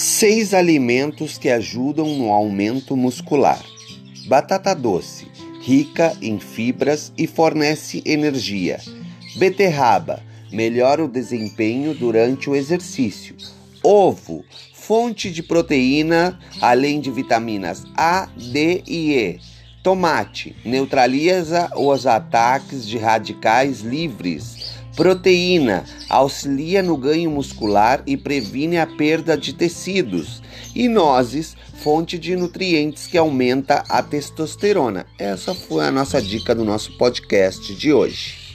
Seis alimentos que ajudam no aumento muscular. Batata doce, rica em fibras e fornece energia. Beterraba, melhora o desempenho durante o exercício. Ovo, fonte de proteína, além de vitaminas A, D e E. Tomate, neutraliza os ataques de radicais livres. Proteína, auxilia no ganho muscular e previne a perda de tecidos. E nozes, fonte de nutrientes que aumenta a testosterona. Essa foi a nossa dica do nosso podcast de hoje.